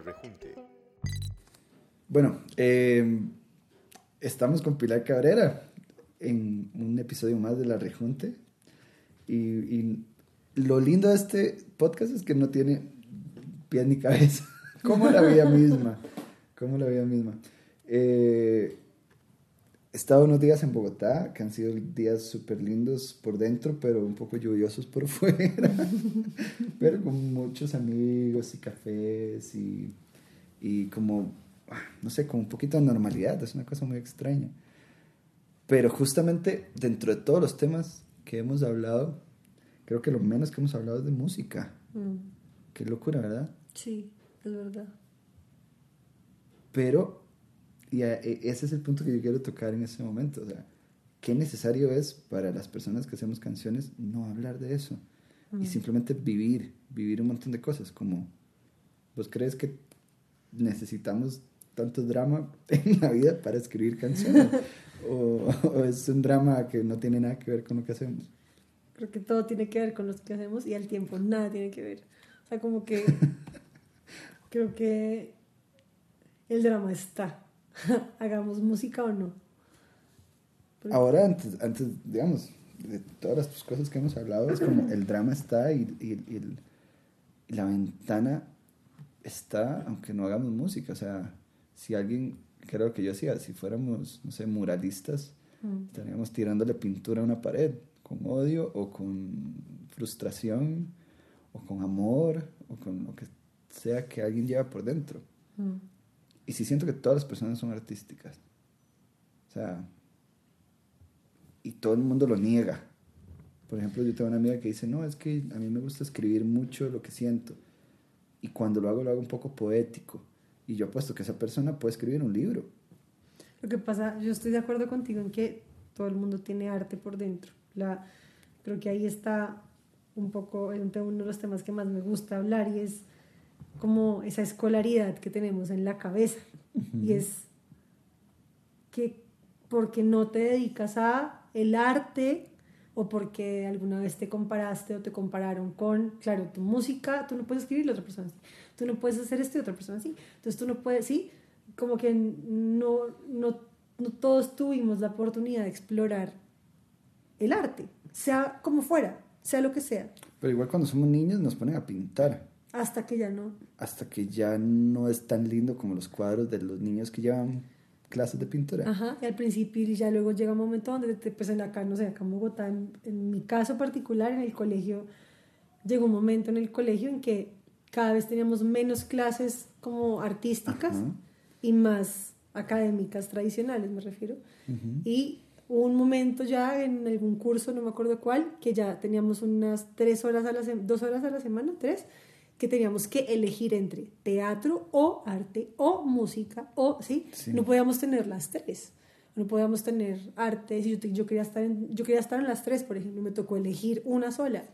Rejunte. Bueno, eh, estamos con Pilar Cabrera en un episodio más de la Rejunte. Y, lo lindo de este podcast es que no tiene pies ni cabeza, como la vida misma. Como la vida misma. Eh, estado unos días en Bogotá, que han sido días súper lindos por dentro, pero un poco lluviosos por fuera. pero con muchos amigos y cafés y, y como, ah, no sé, con un poquito de normalidad. Es una cosa muy extraña. Pero justamente dentro de todos los temas que hemos hablado, creo que lo menos que hemos hablado es de música. Mm, Qué locura, ¿verdad? sí, es verdad. Pero, y a- e- ese es el punto que yo quiero tocar en ese momento. O sea, qué necesario es para las personas que hacemos canciones no hablar de eso. Mm. Y simplemente vivir, vivir un montón de cosas. Como, ¿vos crees que necesitamos tanto drama en la vida para escribir canciones? o, o es un drama que no tiene nada que ver con lo que hacemos? Creo que todo tiene que ver con lo que hacemos y al tiempo nada tiene que ver. O sea, como que creo que el drama está. Hagamos música o no. Porque- Ahora, antes, antes, digamos, de todas las cosas que hemos hablado, es como el drama está y, y- y el- y la ventana está, aunque no hagamos música. O sea, si alguien, lo que yo decía, si fuéramos, no sé, muralistas, Mm, estaríamos tirándole pintura a una pared, con odio o con frustración o con amor o con lo que sea que alguien lleva por dentro. mm. Y sí siento que todas las personas son artísticas. O sea, y todo el mundo lo niega. Por ejemplo, yo tengo una amiga que dice, no, es que a mí me gusta escribir mucho lo que siento. Y cuando lo hago, lo hago un poco poético. Y yo apuesto que esa persona puede escribir un libro. Lo que pasa, yo estoy de acuerdo contigo en que todo el mundo tiene arte por dentro. La, creo que ahí está un poco uno de los temas que más me gusta hablar y es como esa escolaridad que tenemos en la cabeza. Y es que porque no te dedicas a el arte o porque alguna vez te comparaste o te compararon con, claro, tu música, tú no puedes escribir la otra persona así, tú no puedes hacer esto y otra persona así, entonces tú no puedes, sí, como que no, no, no todos tuvimos la oportunidad de explorar el arte, sea como fuera, sea lo que sea, Pero igual cuando somos niños nos ponen a pintar. Hasta que ya no. Hasta que ya no es tan lindo como los cuadros de los niños que llevan clases de pintura. Ajá, y al principio y ya luego llega un momento donde te, pues en acá, no sé, acá en Bogotá, en, en mi caso particular, en el colegio, llegó un momento en el colegio en que cada vez teníamos menos clases como artísticas Ajá. y más académicas tradicionales, me refiero. Ujú. Y hubo un momento ya en algún curso, no me acuerdo cuál, que ya teníamos unas tres horas a la semana, dos horas a la semana, tres, que teníamos que elegir entre teatro o arte o música o, ¿sí? Sí. No podíamos tener las tres. No podíamos tener arte. Si yo, yo, quería estar en, yo quería estar en las tres, por ejemplo, me tocó elegir una sola.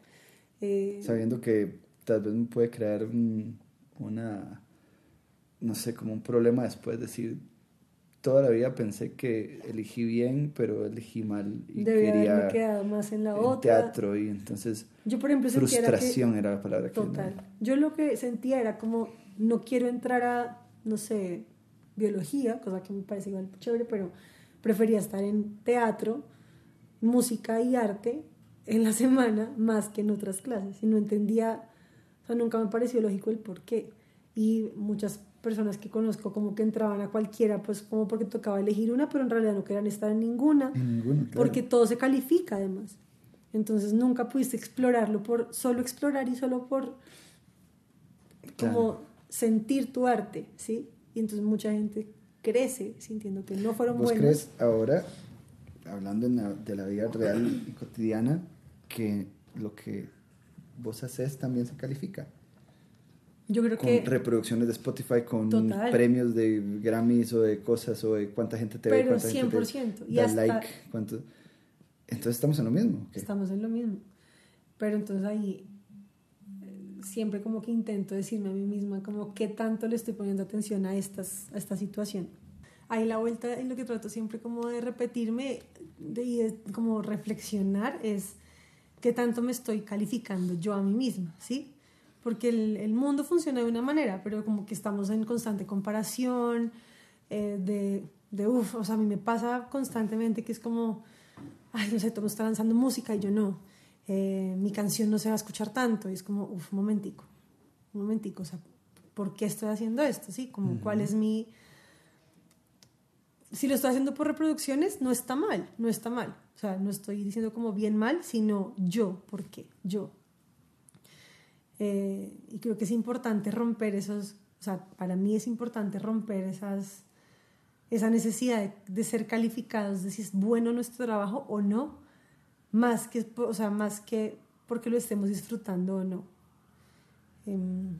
Eh, sabiendo que tal vez me puede crear un- una, no sé, como un problema después, decir, toda la vida pensé que elegí bien, pero elegí mal y debía haberme quería quedado más en la en otra. teatro y entonces Yo, por ejemplo, sentía era que- frustración era la palabra que Total. Yo lo que sentía era como, no quiero entrar a, no sé, biología, cosa que me parece igual chévere, pero prefería estar en teatro, música y arte en la semana más que en otras clases. Y no entendía, o sea, nunca me pareció lógico el por qué. Y muchas personas que conozco como que entraban a cualquiera, pues como porque tocaba elegir una, pero en realidad no querían estar en ninguna En claro. porque todo se califica además. Entonces nunca pudiste explorarlo por solo explorar y solo por Claro. como sentir tu arte, ¿sí? Y entonces mucha gente crece sintiendo que no fueron ¿Vos buenos. crees ahora, hablando la- de la vida real y cotidiana, que lo que vos haces también se califica? Yo creo con que reproducciones de Spotify, con Total. premios de Grammys o de cosas, o de cuánta gente te ve, Pero cuánta gente 100%, te y da hasta- like, cuánto... Entonces estamos en lo mismo. estamos en lo mismo. Pero entonces ahí eh, siempre como que intento decirme a mí misma como qué tanto le estoy poniendo atención a, estas, a esta situación. Ahí la vuelta y lo que trato siempre como de repetirme de, y de como reflexionar es qué tanto me estoy calificando yo a mí misma, ¿sí? Porque el, el, mundo funciona de una manera, pero como que estamos en constante comparación, eh, de, de uff, o sea, a mí me pasa constantemente que es como, ay, no sé, todo está lanzando música y yo no, eh, mi canción no se va a escuchar tanto, y es como, uff, un momentico, un momentico, o sea, ¿por qué estoy haciendo esto? ¿Sí? Como, ¿cuál es mi... Si lo estoy haciendo por reproducciones, no está mal, no está mal. O sea, no estoy diciendo como bien mal, sino yo, ¿por qué? Yo, eh, y creo que es importante romper esos, o sea, para mí es importante romper esas, esa necesidad de, ser calificados, de si es bueno nuestro trabajo o no, más que, o sea, más que porque lo estemos disfrutando o no. Eh,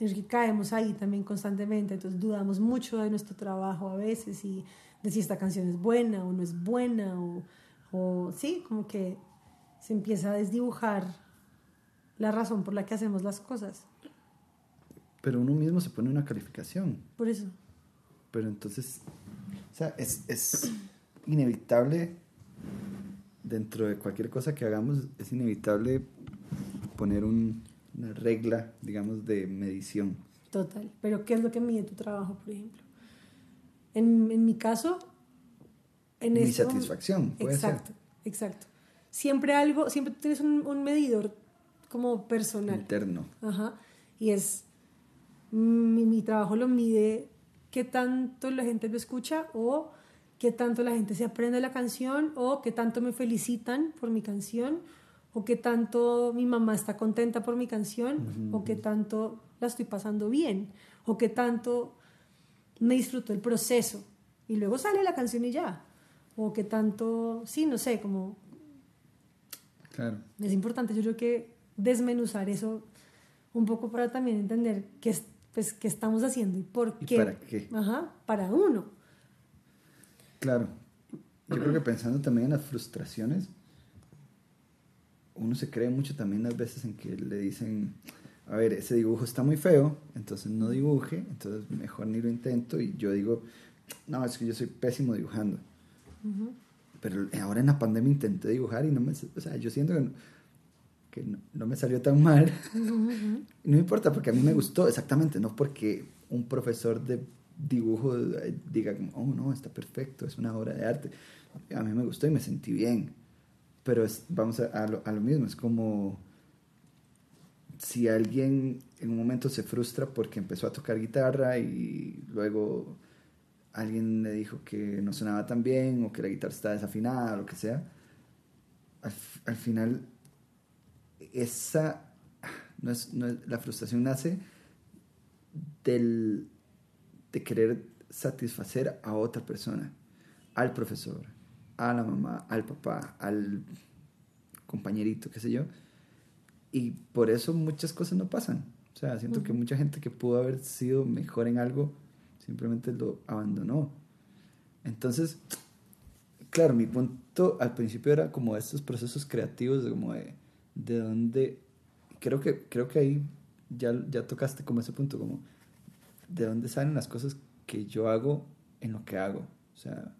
es que caemos ahí también constantemente, entonces dudamos mucho de nuestro trabajo a veces y de si esta canción es buena o no es buena, o, o sí, como que se empieza a desdibujar la razón por la que hacemos las cosas. Pero uno mismo se pone una calificación. Por eso. Pero entonces, o sea, es, es inevitable, dentro de cualquier cosa que hagamos, es inevitable poner un, una regla, digamos, de medición. Total. Pero ¿qué es lo que mide tu trabajo, por ejemplo? En, en mi caso, en Mi satisfacción. exacto, exacto. Siempre algo, siempre tienes un, un medidor como personal. Interno. Ajá. Y es, mi, mi, trabajo lo mide qué tanto la gente lo escucha o qué tanto la gente se aprende la canción o qué tanto me felicitan por mi canción o qué tanto mi mamá está contenta por mi canción uh -huh. o qué tanto la estoy pasando bien o qué tanto me disfruto el proceso y luego sale la canción y ya o qué tanto, sí, no sé, como... Claro. Es importante, yo creo que desmenuzar eso un poco para también entender qué, pues, qué estamos haciendo y por ¿Y qué. para qué? Ajá, para uno. Claro. Yo creo que pensando también en las frustraciones, uno se cree mucho también las veces en que le dicen, a ver, ese dibujo está muy feo, entonces no dibuje, entonces mejor ni lo intento y yo digo, no, es que yo soy pésimo dibujando. Uh -huh. Pero ahora en la pandemia intenté dibujar y no me, o sea, yo siento que no, que no, no, me salió tan mal. Uh -huh. no importa, porque a mí me gustó, exactamente, no porque un profesor de dibujo diga, oh no, está perfecto, es una obra de arte. A mí me gustó y me sentí bien. Pero es, vamos a, a, lo, a lo mismo, es como si alguien en un momento se frustra porque empezó a tocar guitarra y luego alguien le dijo que no sonaba tan bien o que la guitarra está desafinada o lo que sea, al, al final esa no es, no es, la frustración nace del, de querer satisfacer a otra persona, al profesor, a la mamá, al papá, al compañerito, qué sé yo. Y por eso muchas cosas no pasan. O sea, siento uh -huh. que mucha gente que pudo haber sido mejor en algo simplemente lo abandonó. Entonces, claro, mi punto al principio era como estos procesos creativos, de como de, de dónde, creo que, creo que ahí ya, ya tocaste como ese punto, como de dónde salen las cosas que yo hago en lo que hago. O sea,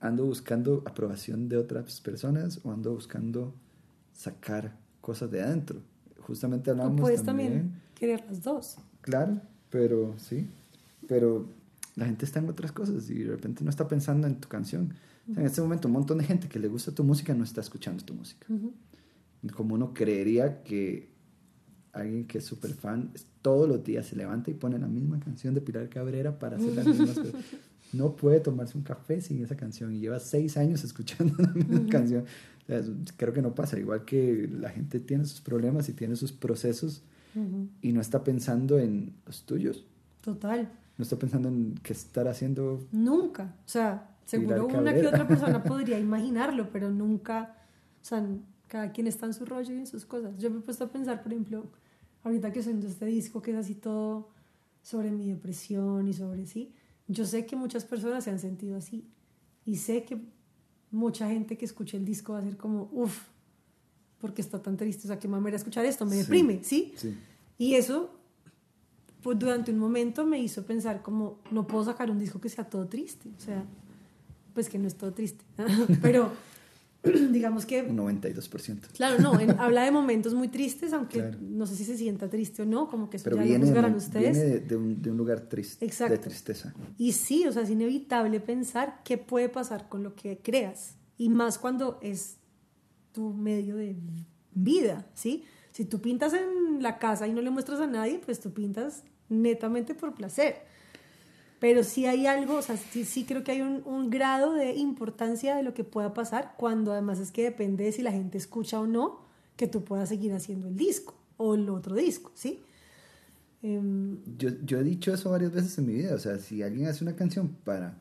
ando buscando aprobación de otras personas o ando buscando sacar cosas de adentro. Justamente hablamos puedes también, también querer las dos. Claro, pero sí, pero la gente está en otras cosas y de repente no está pensando en tu canción. En este momento un montón de gente que le gusta tu música no está escuchando tu música. Uh -huh. Como uno creería que alguien que es súper fan todos los días se levanta y pone la misma canción de Pilar Cabrera para hacer las mismas cosas. No puede tomarse un café sin esa canción y lleva seis años escuchando la misma uh -huh. canción. O sea, creo que no pasa. Igual que la gente tiene sus problemas y tiene sus procesos uh -huh. y no está pensando en los tuyos. Total. No está pensando en qué estar haciendo. Nunca. O sea, seguro una que otra persona podría imaginarlo, pero nunca. O sea, cada quien está en su rollo y en sus cosas. Yo me he puesto a pensar, por ejemplo, ahorita que suena este disco que es así todo sobre mi depresión y sobre sí, yo sé que muchas personas se han sentido así y sé que mucha gente que escuche el disco va a ser como, uff, porque está tan triste, o sea, qué mamera escuchar esto, me deprime, ¿sí? ¿sí? Y eso, pues durante un momento me hizo pensar como, no puedo sacar un disco que sea todo triste, o sea, pues que no es todo triste, pero digamos que... Un 92%. Claro, no, en- habla de momentos muy tristes, aunque Claro. no sé si se sienta triste o no, como que eso Pero ya viene, lo juzgarán de, ustedes. viene de, de un, de un lugar triste, Exacto. de tristeza. Y sí, o sea, es inevitable pensar qué puede pasar con lo que creas. Y más cuando es tu medio de vida, ¿sí? Si tú pintas en la casa y no le muestras a nadie, pues tú pintas netamente por placer. Pero sí hay algo, o sea, sí, sí creo que hay un, un grado de importancia de lo que pueda pasar, cuando además es que depende de si la gente escucha o no, que tú puedas seguir haciendo el disco o el otro disco, ¿sí? Em, Yo, yo he dicho eso varias veces en mi vida. O sea, si alguien hace una canción para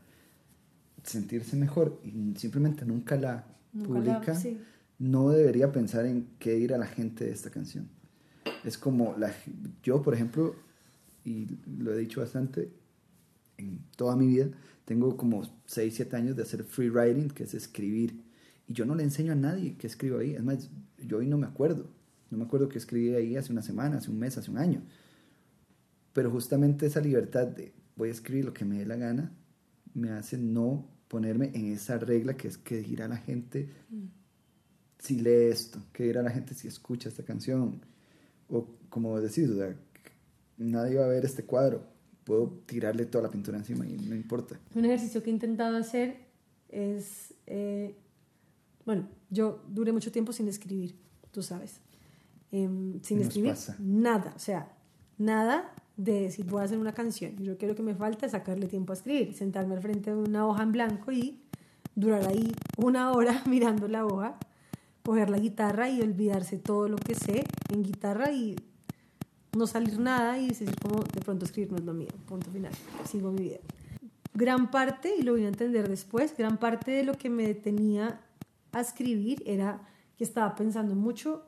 sentirse mejor y simplemente nunca la Nunca la- publica, sí. no debería pensar en qué dirá la gente de esta canción. Es como la, yo, por ejemplo, y lo he dicho bastante en toda mi vida, tengo como 6, 7 años de hacer free writing, que es escribir. Y yo no le enseño a nadie que escribo ahí. Es más, yo hoy no me acuerdo. No me acuerdo que escribí ahí hace una semana, hace un mes, hace un año. Pero justamente esa libertad de voy a escribir lo que me dé la gana me hace no ponerme en esa regla que es que dirá la gente si lee esto, que dirá la gente si escucha esta canción. O como decís, o sea, nadie va a ver este cuadro. Puedo tirarle toda la pintura encima y no importa. Un ejercicio que he intentado hacer es, eh, bueno, yo duré mucho tiempo sin escribir, tú sabes, Em, sin Nos escribir pasa. nada, o sea, nada de decir voy a hacer una canción. Yo creo que me falta es sacarle tiempo a escribir, sentarme al frente de una hoja en blanco y durar ahí una hora mirando la hoja, coger la guitarra y olvidarse todo lo que sé en guitarra y no salir nada y decir como de pronto escribir no es lo mío, punto final, sigo mi vida. Gran parte, y lo voy a entender después, gran parte de lo que me detenía a escribir era que estaba pensando mucho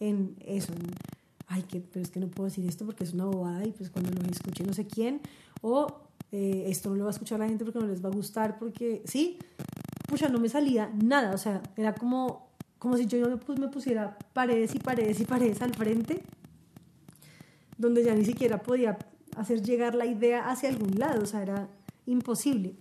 en eso, en, ay, que, pero es que no puedo decir esto porque es una bobada y pues cuando lo escuche no sé quién, o eh, esto no lo va a escuchar la gente porque no les va a gustar, porque sí, pucha, no me salía nada, o sea, era como, como si yo me, pus- me pusiera paredes y paredes y paredes al frente donde ya ni siquiera podía hacer llegar la idea hacia algún lado, o sea, era imposible.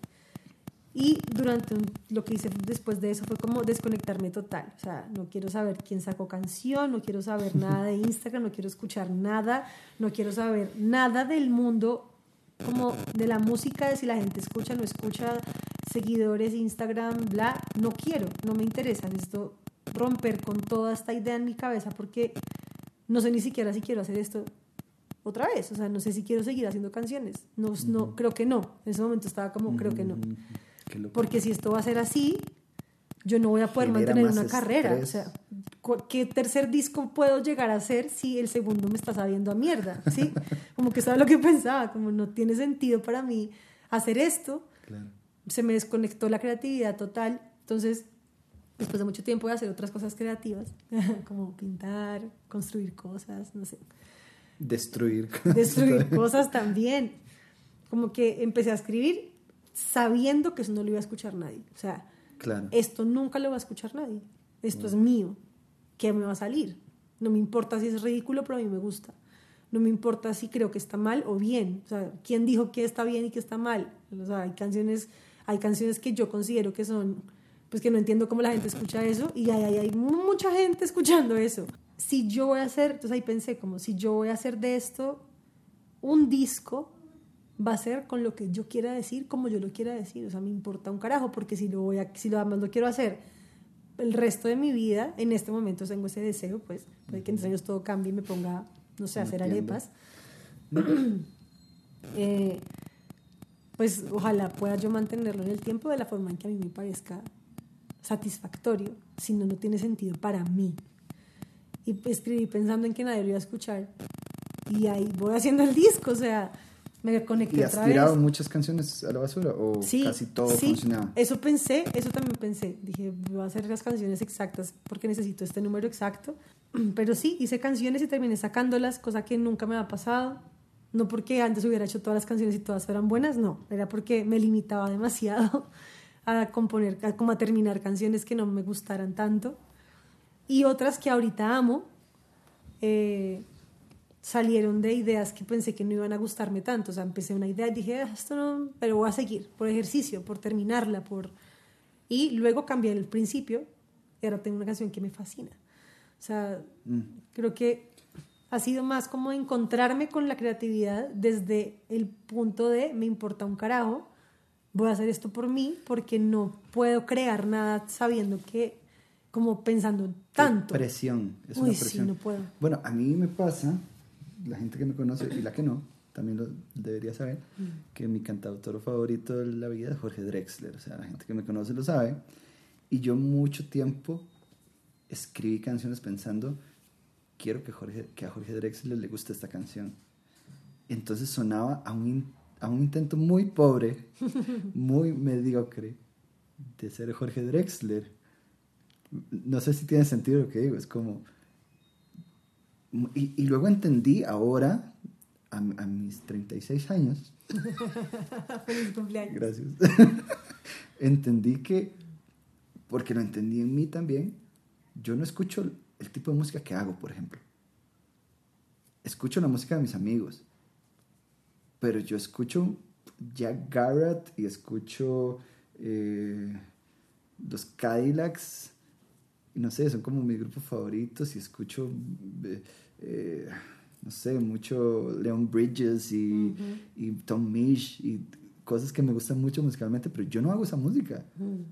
Y durante un- lo que hice después de eso fue como desconectarme total, o sea, no quiero saber quién sacó canción, no quiero saber nada de Instagram, no quiero escuchar nada, no quiero saber nada del mundo como de la música, de si la gente escucha, no escucha, seguidores, Instagram, bla, no quiero, no me interesa, necesito romper con toda esta idea en mi cabeza porque no sé ni siquiera si quiero hacer esto otra vez, o sea, no sé si quiero seguir haciendo canciones, no, no creo que no, en ese momento estaba como, creo que no, porque si esto va a ser así, yo no voy a poder Genera mantener una carrera, o sea, ¿qué tercer disco puedo llegar a hacer si el segundo me está sabiendo a mierda? ¿Sí? Como que eso era lo que pensaba, como no tiene sentido para mí hacer esto, Claro. se me desconectó la creatividad total. Entonces, después de mucho tiempo de hacer otras cosas creativas, como pintar, construir cosas, no sé, Destruir. destruir cosas también. Como que empecé a escribir sabiendo que eso no lo iba a escuchar nadie. O sea, Claro. esto nunca lo va a escuchar nadie. Esto es mío. ¿Qué me va a salir? No me importa si es ridículo, pero a mí me gusta. No me importa si creo que está mal o bien. O sea, ¿quién dijo que está bien y que está mal? O sea, hay canciones, hay canciones que yo considero que son, pues que no entiendo cómo la gente escucha eso y hay, hay, hay mucha gente escuchando eso. Si yo voy a hacer, entonces ahí pensé como, si yo voy a hacer de esto un disco, va a ser con lo que yo quiera decir, como yo lo quiera decir. O sea, me importa un carajo, porque si lo voy a, si lo además lo quiero hacer el resto de mi vida, en este momento tengo ese deseo, pues puede que en tres años todo cambie y me ponga, no sé, a hacer arepas. Eh, pues ojalá pueda yo mantenerlo en el tiempo de la forma en que a mí me parezca satisfactorio, si no, no tiene sentido para mí. Y escribí pensando en que nadie lo iba a escuchar. Y ahí voy haciendo el disco, o sea, me conecté ¿Y has otra tirado vez. muchas canciones a la basura? ¿O Sí, casi todo sí, funcionaba? Eso pensé, eso también pensé. Dije, voy a hacer las canciones exactas porque necesito este número exacto. Pero sí, hice canciones y terminé sacándolas, cosa que nunca me ha pasado. No porque antes hubiera hecho todas las canciones y todas fueran buenas, no. Era porque me limitaba demasiado a componer, a, como a terminar canciones que no me gustaran tanto. Y otras que ahorita amo, eh, salieron de ideas que pensé que no iban a gustarme tanto. O sea, empecé una idea y dije, "Ah, esto no, pero voy a seguir por ejercicio, por terminarla, por... Y luego cambié el principio y ahora tengo una canción que me fascina. O sea, Mm. creo que ha sido más como encontrarme con la creatividad desde el punto de me importa un carajo, voy a hacer esto por mí porque no puedo crear nada sabiendo que, como pensando tanto. Presión. Es Uy, una sí, presión. no puedo. Bueno, a mí me pasa, la gente que me conoce y la que no, también lo debería saber, Mm. que mi cantautor favorito de la vida es Jorge Drexler. O sea, la gente que me conoce lo sabe. Y yo mucho tiempo escribí canciones pensando, quiero que, Jorge, que a Jorge Drexler le guste esta canción. Entonces sonaba a un, a un intento muy pobre, muy mediocre, de ser Jorge Drexler. No sé si tiene sentido lo que digo, es como... Y, y luego entendí ahora, a, a mis 36 años, Feliz cumpleaños. Gracias. entendí que, porque lo entendí en mí también, yo no escucho el tipo de música que hago, por ejemplo. Escucho la música de mis amigos, pero yo escucho Jack Garrett y escucho eh, los Cadillacs, no sé, son como mis grupos favoritos y escucho, eh, eh, no sé, mucho Leon Bridges y, y Tom Misch y cosas que me gustan mucho musicalmente, pero yo no hago esa música. Mm.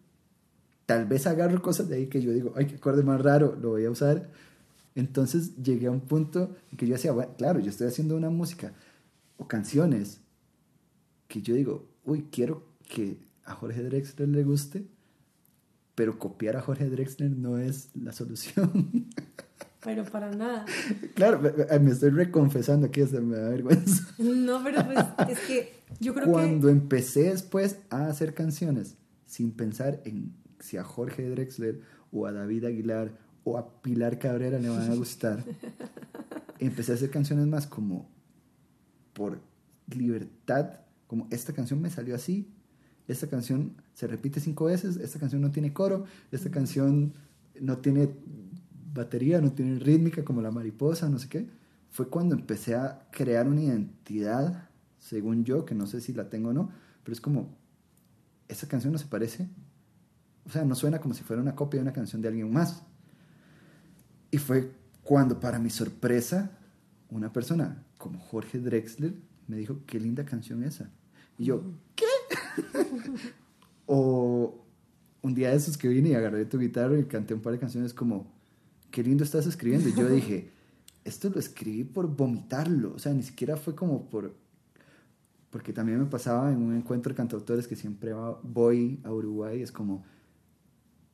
Tal vez agarro cosas de ahí que yo digo, ay, qué acorde más raro, lo voy a usar. Entonces llegué a un punto en que yo decía, bueno, claro, yo estoy haciendo una música o canciones que yo digo, uy, quiero que a Jorge Drexler le guste, pero copiar a Jorge Drexler no es la solución. Pero para nada. claro, me, estoy reconfesando aquí, hasta me da vergüenza. No, pero pues es que yo creo Cuando que... empecé después a hacer canciones sin pensar en si a Jorge Drexler o a David Aguilar o a Pilar Cabrera le van a gustar, empecé a hacer canciones más como por libertad, como esta canción me salió así, esta canción se repite cinco veces, esta canción no tiene coro, esta canción no tiene batería, no tiene rítmica como la mariposa, no sé qué. Fue cuando empecé a crear una identidad, según yo, que no sé si la tengo o no, pero es como, esa canción no se parece, o sea, no suena como si fuera una copia de una canción de alguien más. Y fue cuando, para mi sorpresa, una persona como Jorge Drexler me dijo, qué linda canción esa. Y yo, ¿qué? o un día de esos que vine y agarré tu guitarra y canté un par de canciones como, qué lindo estás escribiendo. Y yo dije, esto lo escribí por vomitarlo. O sea, ni siquiera fue como por... Porque también me pasaba en un encuentro de cantautores que siempre voy a Uruguay, es como,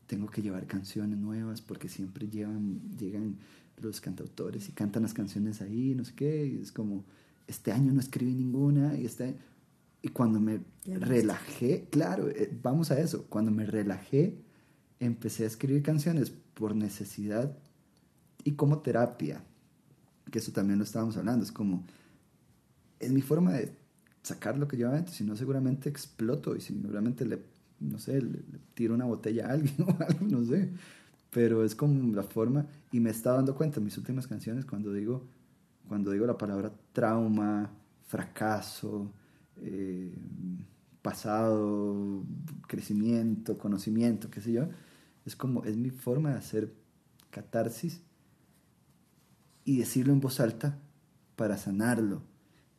tengo que llevar canciones nuevas porque siempre llevan, llegan los cantautores y cantan las canciones ahí, no sé qué, y es como, este año no escribí ninguna, y, este, y cuando me relajé, claro, eh, vamos a eso, cuando me relajé, empecé a escribir canciones por necesidad y como terapia, que eso también lo estábamos hablando, es como, es mi forma de sacar lo que llevo adentro, si no seguramente exploto y seguramente le, no sé, le, le tiro una botella a alguien o algo, no sé, pero es como la forma. Y me estaba dando cuenta en mis últimas canciones cuando digo, cuando digo la palabra trauma, fracaso, eh, pasado, crecimiento, conocimiento, qué sé yo, es como, es mi forma de hacer catarsis y decirlo en voz alta para sanarlo.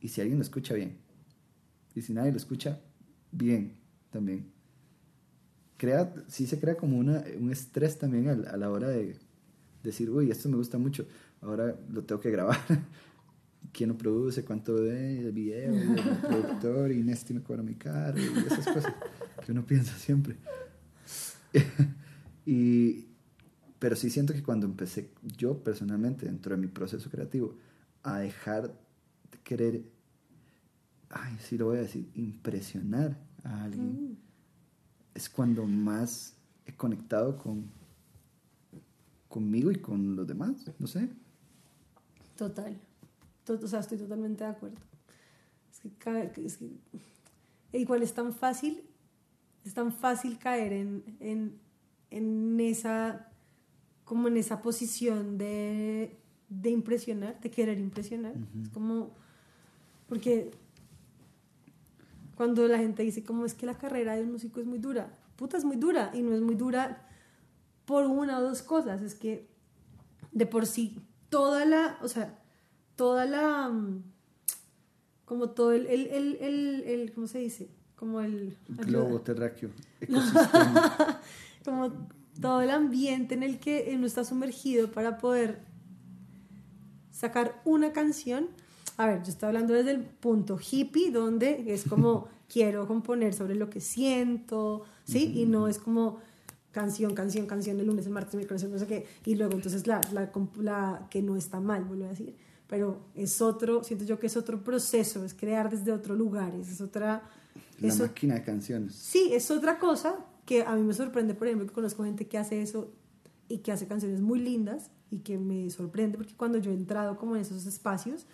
Y si alguien lo escucha bien, y si nadie lo escucha, bien también. Crea, sí se crea como una, un estrés también a, a la hora de decir, uy, esto me gusta mucho, ahora lo tengo que grabar. ¿Quién lo produce? ¿Cuánto de el video? Y el productor, y Nesti me cobra mi caro, y esas cosas que uno piensa siempre. y, pero sí siento que cuando empecé yo personalmente, dentro de mi proceso creativo, a dejar de querer, ay, sí lo voy a decir, impresionar a alguien, Mm. es cuando más he conectado con conmigo y con los demás, no sé. Total. O sea, estoy totalmente de acuerdo. Es que, ca- es que igual es tan fácil, es tan fácil caer en, en, en esa, como en esa posición de, de impresionar, de querer impresionar. Es como, porque cuando la gente dice como es que la carrera de un músico es muy dura, puta es muy dura y no es muy dura por una o dos cosas. Es que de por sí, toda la, o sea, toda la, mm, como todo el, el, el, el, el ¿cómo se dice? Como el... Globo terráqueo, ecosistema. como todo el ambiente en el que uno está sumergido para poder sacar una canción. A ver, yo estoy hablando desde el punto hippie, donde es como quiero componer sobre lo que siento, ¿sí? Y no es como canción, canción, canción, el lunes, el martes, el miércoles, no sé qué, y luego entonces la, la, la que no está mal, vuelvo a decir, pero es otro, siento yo que es otro proceso, es crear desde otro lugar, es otra... La máquina de canciones. Sí, es otra cosa que a mí me sorprende, por ejemplo, que conozco gente que hace eso y que hace canciones muy lindas y que me sorprende porque cuando yo he entrado como en esos espacios,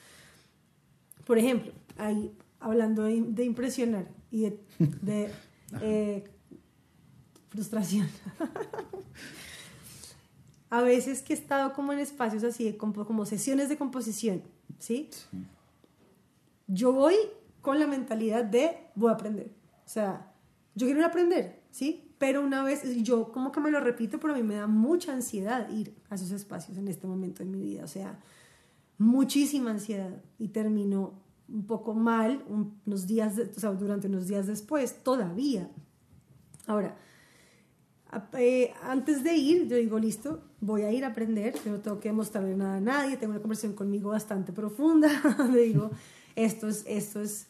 por ejemplo, ahí hablando de, impresionar y de, eh, frustración. a veces que he estado como en espacios así, como, sesiones de composición, ¿sí? Yo voy con la mentalidad de voy a aprender. O sea, yo quiero aprender, ¿sí? Pero una vez, yo como que me lo repito, pero a mí me da mucha ansiedad ir a esos espacios en este momento de mi vida. O sea, muchísima ansiedad. Y termino un poco mal unos días, o sea, durante unos días después, todavía. Ahora, eh, antes de ir, yo digo, listo, voy a ir a aprender, yo no tengo que mostrarle nada a nadie, tengo una conversación conmigo bastante profunda, le digo, esto es, esto es,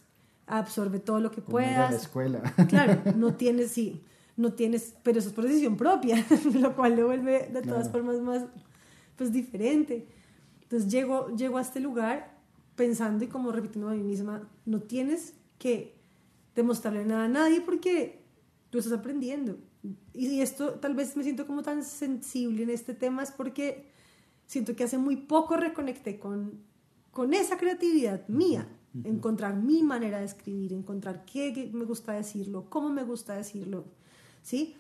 absorbe todo lo que puedas. la escuela. Claro, no tienes, sí, no tienes, pero eso es por decisión propia, lo cual lo vuelve de todas formas más, pues, diferente. Entonces llego, llego a este lugar pensando y como repitiendo a mí misma, no tienes que demostrarle nada a nadie porque tú estás aprendiendo y esto tal vez me siento como tan sensible en este tema es porque siento que hace muy poco reconecté con, con esa creatividad mía, encontrar mi manera de escribir, encontrar qué me gusta decirlo, cómo me gusta decirlo, ¿sí?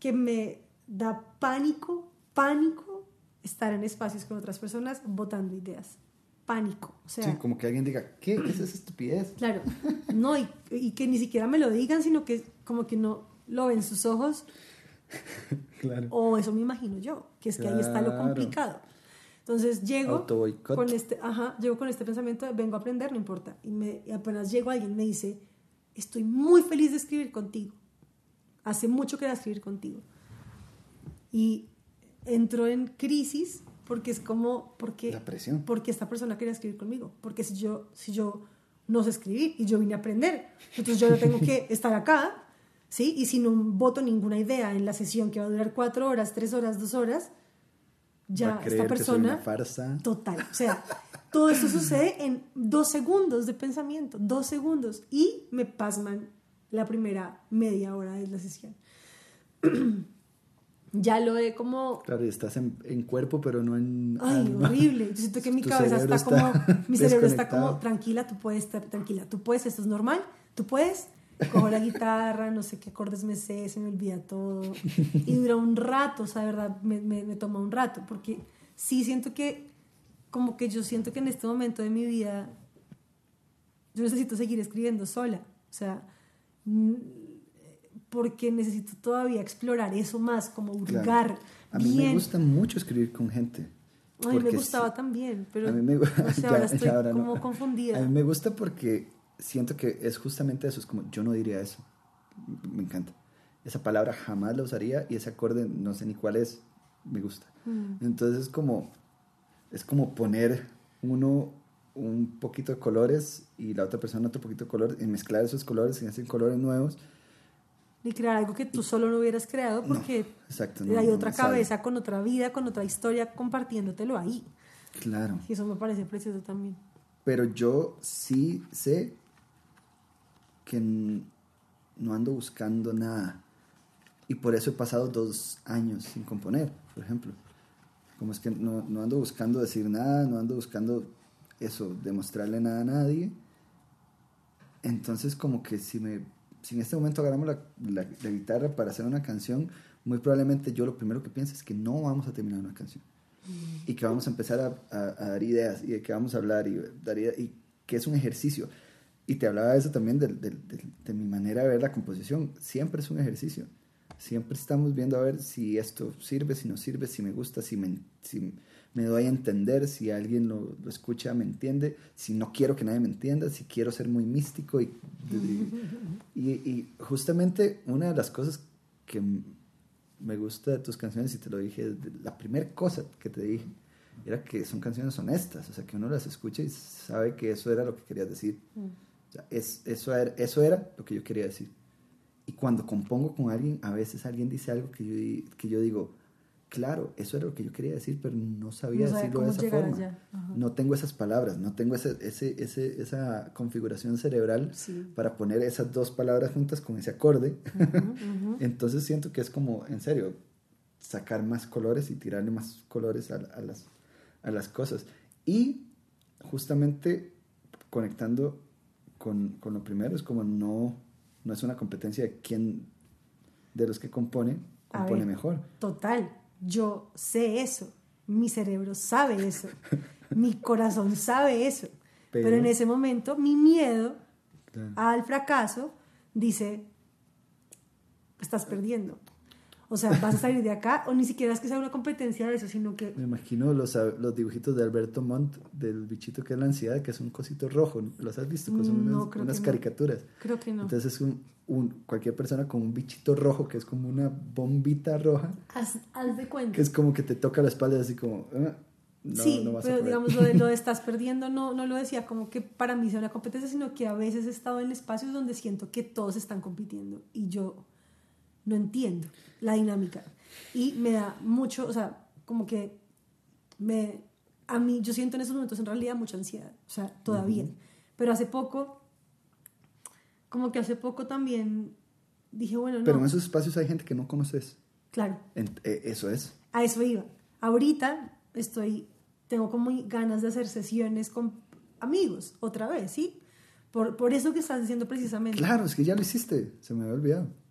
Que me da pánico, pánico estar en espacios con otras personas votando ideas. Pánico. O sea, sí, como que alguien diga, ¿qué es esa estupidez? Claro, no, y, y que ni siquiera me lo digan, sino que como que no, lo ven sus ojos. claro. O eso me imagino yo, que es que ahí está lo complicado. Entonces llego con este, ajá, llego con este pensamiento de vengo a aprender, no importa. Y, me, apenas llego alguien me dice, estoy muy feliz de escribir contigo. Hace mucho que a escribir contigo. Y entro en crisis porque es como, porque, La presión. porque esta persona quería escribir conmigo. Porque si yo, si yo no sé escribir y yo vine a aprender, entonces yo no tengo que estar acá ¿sí? Y si no voto ninguna idea en la sesión que va a durar cuatro horas, tres horas, dos horas, ya esta persona... farsa. Total. O sea, todo eso sucede en dos segundos de pensamiento, dos segundos. Y me pasman la primera media hora de la sesión. ya lo he como... Claro, y estás en, cuerpo, pero no en... Ay, horrible. Yo siento que mi cabeza está, como... Mi cerebro está como, tranquila, tú puedes estar tranquila, tú puedes, esto es normal, tú puedes, cojo la guitarra, no sé qué acordes me sé, se me olvida todo. Y dura un rato, o sea, de verdad, me, me, me, toma un rato, porque sí siento que, como que yo siento que en este momento de mi vida, yo necesito seguir escribiendo sola, o sea, porque necesito todavía explorar eso más, como hurgar. A mí me gusta mucho escribir con gente. A mí me gustaba también, pero a mí me, ahora estoy como confundida. A mí me gusta porque siento que es justamente eso, es como, yo no diría eso, me encanta. Esa palabra jamás la usaría y ese acorde no sé ni cuál es, me gusta. Mm. Entonces es como, es como poner uno un poquito de colores y la otra persona otro poquito de colores y mezclar esos colores y hacer colores nuevos. Y crear algo que tú solo no hubieras creado porque hay otra cabeza con otra vida, con otra historia compartiéndotelo ahí. Claro. Y eso me parece precioso también. Pero yo sí sé que no ando buscando nada. Y por eso he pasado dos años sin componer, por ejemplo. Como es que no, no ando buscando decir nada, no ando buscando eso, demostrarle nada a nadie. Entonces como que si, me, si en este momento agarramos la, la, guitarra para hacer una canción, muy probablemente yo lo primero que pienso es que no vamos a terminar una canción. Y que vamos a empezar a, a, dar ideas y de que vamos a hablar y, dar y que es un ejercicio. Y te hablaba de eso también, de, de, de, mi manera de ver la composición. Siempre es un ejercicio. Siempre estamos viendo a ver si esto sirve, si no sirve, si me gusta, si me, si me doy a entender, si alguien lo, lo escucha, me entiende, si no quiero que nadie me entienda, si quiero ser muy místico. Y, y, y justamente una de las cosas que me gusta de tus canciones, y te lo dije, la primera cosa que te dije, era que son canciones honestas, o sea, que uno las escucha y sabe que eso era lo que querías decir. Mm. Sea, es, eso, era, eso era lo que yo quería decir. Y cuando compongo con alguien, a veces alguien dice algo que yo, que yo digo, claro, eso era lo que yo quería decir, pero no sabía decirlo de esa forma. No tengo esas palabras, no tengo ese, ese, ese, esa configuración cerebral para poner esas dos palabras juntas con ese acorde. Entonces siento que es como, en serio, sacar más colores y tirarle más colores a, a, las, a las cosas. Y justamente conectando con, con lo primero, es como no no es una competencia de quién de los que compone compone mejor. Total, yo sé eso, mi cerebro sabe eso, mi corazón sabe eso, pero, en ese momento mi miedo al fracaso dice, estás perdiendo. O sea, vas a salir de acá, o ni siquiera es que sea una competencia de eso, sino que... Me imagino los, los dibujitos de Alberto Montt, del bichito que es la ansiedad, que es un cosito rojo, ¿los has visto? son unas, caricaturas. Creo que no. Entonces es un, un, cualquier persona con un bichito rojo, que es como una bombita roja. Haz, haz de cuenta. Que es como que te toca la espalda así como... Ah, no, sí, no pero digamos lo de, lo de estás perdiendo no, no lo decía como que para mí sea una competencia, sino que a veces he estado en espacios donde siento que todos están compitiendo y yo no entiendo la dinámica. Y me da mucho, o sea, como que me, a mí, yo siento en esos momentos en realidad mucha ansiedad, o sea, todavía. Pero hace poco, como que hace poco también dije, bueno, no. Pero en esos espacios hay gente que no conoces. Claro. Eh, eso es. A eso iba. Ahorita estoy, tengo como ganas de hacer sesiones con amigos, otra vez, ¿sí? Por, por eso que estás diciendo precisamente. Claro, es que ya lo hiciste, se me había olvidado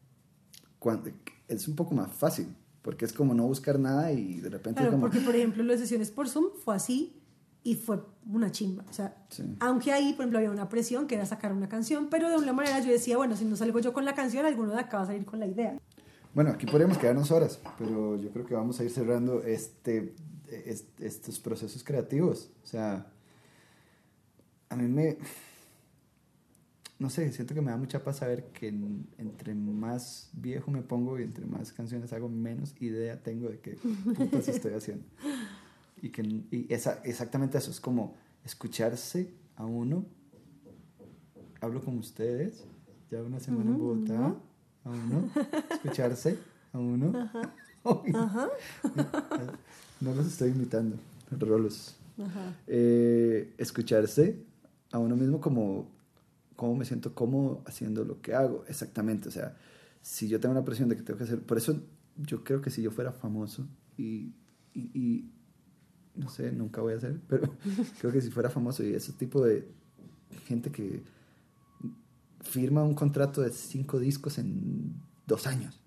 es un poco más fácil, porque es como no buscar nada y de repente... Claro, porque por ejemplo las sesiones por Zoom fue así y fue una chimba. O sea, aunque ahí, por ejemplo, había una presión que era sacar una canción, pero de una manera yo decía, bueno, si no salgo yo con la canción, alguno de acá va a salir con la idea. Bueno, aquí podríamos quedarnos horas, pero yo creo que vamos a ir cerrando este, estos procesos creativos. O sea, a mí me no sé, siento que me da mucha paz saber que entre más viejo me pongo y entre más canciones hago, menos idea tengo de qué putas estoy haciendo. Y que y esa, exactamente eso, es como escucharse a uno. Hablo con ustedes, ya una semana en Bogotá, a uno, escucharse a uno. no los estoy imitando, rolos. Eh, escucharse a uno mismo como cómo me siento cómodo haciendo lo que hago, exactamente. O sea, si yo tengo la presión de que tengo que hacer, por eso yo creo que si yo fuera famoso y, y, no sé, nunca voy a ser, pero creo que si fuera famoso y ese tipo de gente que firma un contrato de cinco discos en dos años,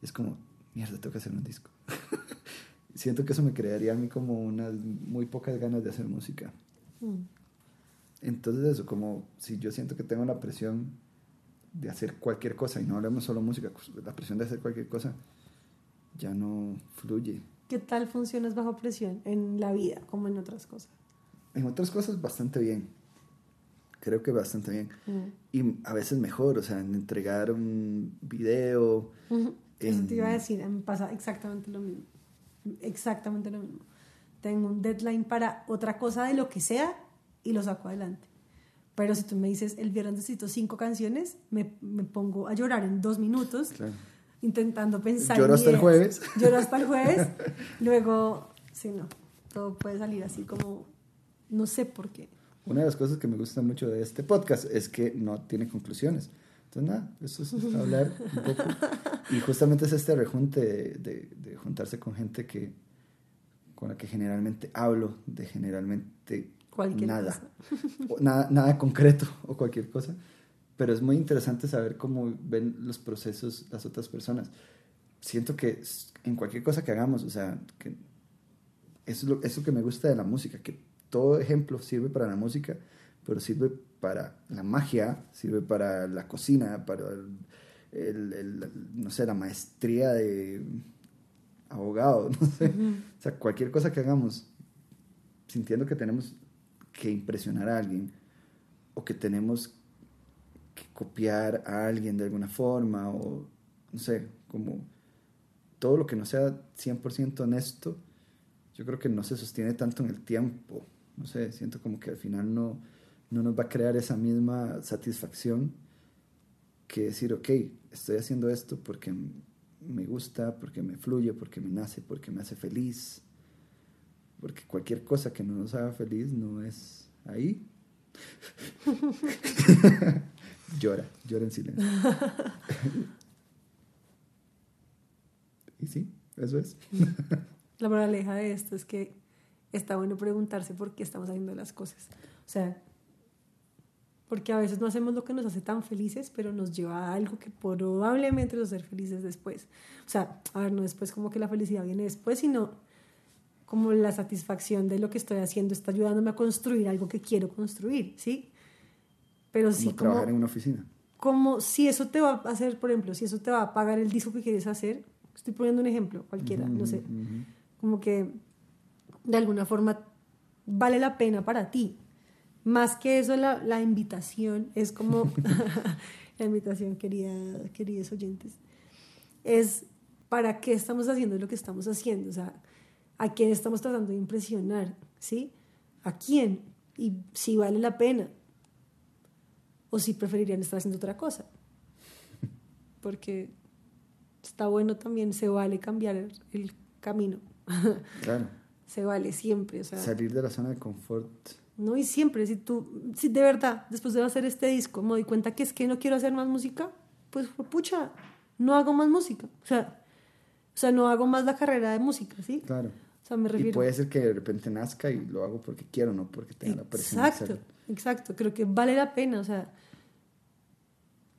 es como, mierda, tengo que hacer un disco. Siento que eso me crearía a mí como unas muy pocas ganas de hacer música. Mm. Entonces eso, como si yo siento que tengo la presión de hacer cualquier cosa, y no hablemos solo música, pues, la presión de hacer cualquier cosa ya no fluye. ¿Qué tal funcionas bajo presión en la vida, como en otras cosas? En otras cosas bastante bien. Creo que bastante bien. Mm. Y a veces mejor, o sea, en entregar un video. Eso te iba a decir, me pasa exactamente lo mismo. Exactamente lo mismo. Tengo un deadline para otra cosa de lo que sea y lo saco adelante. Pero si tú me dices, el viernes necesito cinco canciones, me, me pongo a llorar en dos minutos, intentando pensar. Lloro hasta el jueves. Lloro hasta el jueves. Luego, sí, no, todo puede salir así como, no sé por qué. Una de las cosas que me gusta mucho de este podcast es que no tiene conclusiones. Entonces, nada, eso es hablar un poco. Y justamente es este rejunte de, de juntarse con gente que, con la que generalmente hablo, de generalmente nada. nada. Nada concreto o cualquier cosa. Pero es muy interesante saber cómo ven los procesos las otras personas. Siento que en cualquier cosa que hagamos, o sea, que eso es lo, eso que me gusta de la música, que todo ejemplo sirve para la música, pero sirve para la magia, sirve para la cocina, para el, el, no sé, la maestría de abogado, no sé. O sea, cualquier cosa que hagamos sintiendo que tenemos que impresionar a alguien o que tenemos que copiar a alguien de alguna forma o no sé, como todo lo que no sea 100% honesto, yo creo que no se sostiene tanto en el tiempo. No sé, siento como que al final no, no nos va a crear esa misma satisfacción que decir, ok, estoy haciendo esto porque me gusta, porque me fluye, porque me nace, porque me hace feliz. Porque cualquier cosa que no nos haga feliz no es ahí. llora, llora en silencio. y sí, eso es. La moraleja de esto es que está bueno preguntarse por qué estamos haciendo las cosas. O sea, porque a veces no hacemos lo que nos hace tan felices, pero nos lleva a algo que probablemente nos hace felices después. O sea, a ver, no después como que la felicidad viene después, sino como la satisfacción de lo que estoy haciendo está ayudándome a construir algo que quiero construir, ¿sí? Pero sí como... trabajar en una oficina. Como si eso te va a hacer, por ejemplo, si eso te va a pagar el disco que quieres hacer, estoy poniendo un ejemplo, cualquiera, no sé, como que de alguna forma vale la pena para ti, más que eso, la, la invitación es como, la invitación, querida, queridos oyentes, es para qué estamos haciendo lo que estamos haciendo, o sea, a quién estamos tratando de impresionar, ¿sí? ¿A quién? Y si vale la pena, o si preferirían estar haciendo otra cosa. Porque está bueno también, se vale cambiar el, camino. Claro. se vale siempre. O sea, Salir de la zona de confort ¿no? Y siempre, si tú, si de verdad, después de hacer este disco, me doy cuenta que es que no quiero hacer más música, pues pucha, no hago más música. O sea, o sea, no hago más la carrera de música, ¿sí? Claro. O sea, me refiero. Y puede ser que de repente nazca y lo hago porque quiero, no porque tenga la presión. Exacto, exacto. Creo que vale la pena, o sea,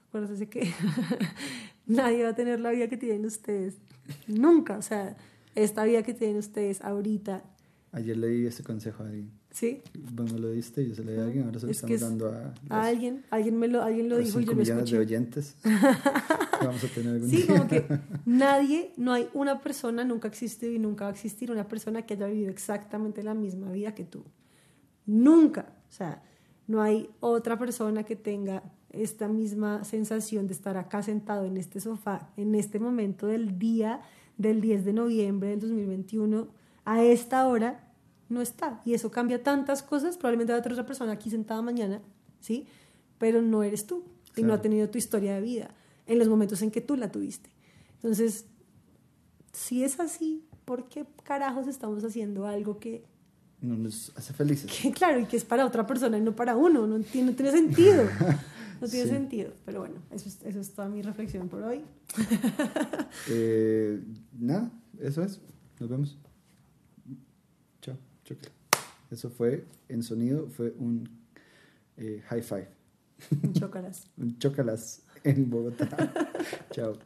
acuérdense que nadie va a tener la vida que tienen ustedes. Nunca, o sea, esta vida que tienen ustedes ahorita. Ayer leí ese consejo a alguien Sí. Bueno, me lo diste, yo se lo di a alguien, ahora se lo estamos dando a... a alguien, alguien, me lo, alguien lo dijo y yo lo escuché. de oyentes vamos a tener algún Sí, como que nadie, no hay una persona, nunca ha existido y nunca va a existir una persona que haya vivido exactamente la misma vida que tú. Nunca. O sea, no hay otra persona que tenga esta misma sensación de estar acá sentado en este sofá, en este momento del día del 10 de noviembre del 2021, a esta hora, no está. Y eso cambia tantas cosas. Probablemente va a otra persona aquí sentada mañana, ¿sí? Pero no eres tú. Y no ha tenido tu historia de vida en los momentos en que tú la tuviste. Entonces, si es así, ¿por qué carajos estamos haciendo algo que... No nos hace felices. claro, y que es para otra persona y no para uno. No tiene, no tiene sentido. No tiene sentido. Pero bueno, eso es, eso es toda mi reflexión por hoy. eh, nada, eso es. Nos vemos. Eso fue, en sonido, fue un eh, high five. Un chocalas. un chocalas en Bogotá. Chao.